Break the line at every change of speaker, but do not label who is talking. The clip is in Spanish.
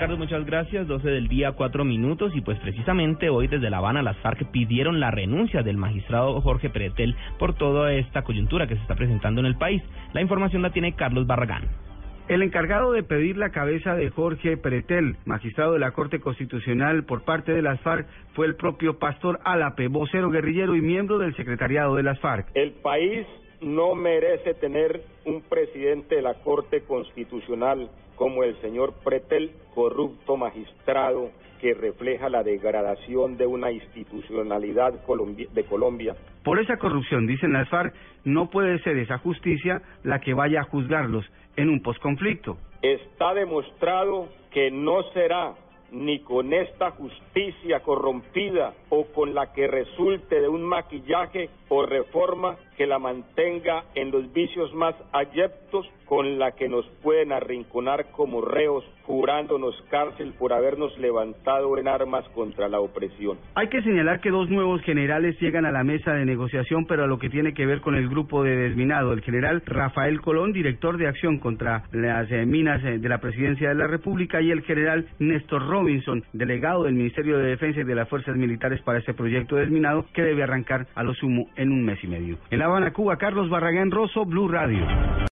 Ricardo, muchas gracias. 12 del día, 4 minutos. Y pues precisamente hoy desde La Habana las FARC pidieron la renuncia del magistrado Jorge Pretel por toda esta coyuntura que se está presentando en el país. La información la tiene Carlos Barragán.
El encargado de pedir la cabeza de Jorge Pretel, magistrado de la Corte Constitucional por parte de las FARC, fue el propio Pastor Álape, vocero guerrillero y miembro del secretariado de las FARC.
El país no merece tener un presidente de la Corte Constitucional como el señor Pretel, corrupto magistrado que refleja la degradación de una institucionalidad de Colombia.
Por esa corrupción, dicen las FARC, no puede ser esa justicia la que vaya a juzgarlos en un posconflicto.
Está demostrado que no será ni con esta justicia corrompida o con la que resulte de un maquillaje o reforma que la mantenga en los vicios más ayeptos con la que nos pueden arrinconar como reos, jurándonos cárcel por habernos levantado en armas contra la opresión.
Hay que señalar que dos nuevos generales llegan a la mesa de negociación, pero a lo que tiene que ver con el grupo de desminado, el general Rafael Colón, director de acción contra las eh, minas eh, de la presidencia de la República, y el general Néstor Robinson, delegado del Ministerio de Defensa y de las Fuerzas Militares para este proyecto desminado, que debe arrancar a lo sumo en un mes y medio. Habana, Cuba, Carlos Barragán Rosso, Blue Radio.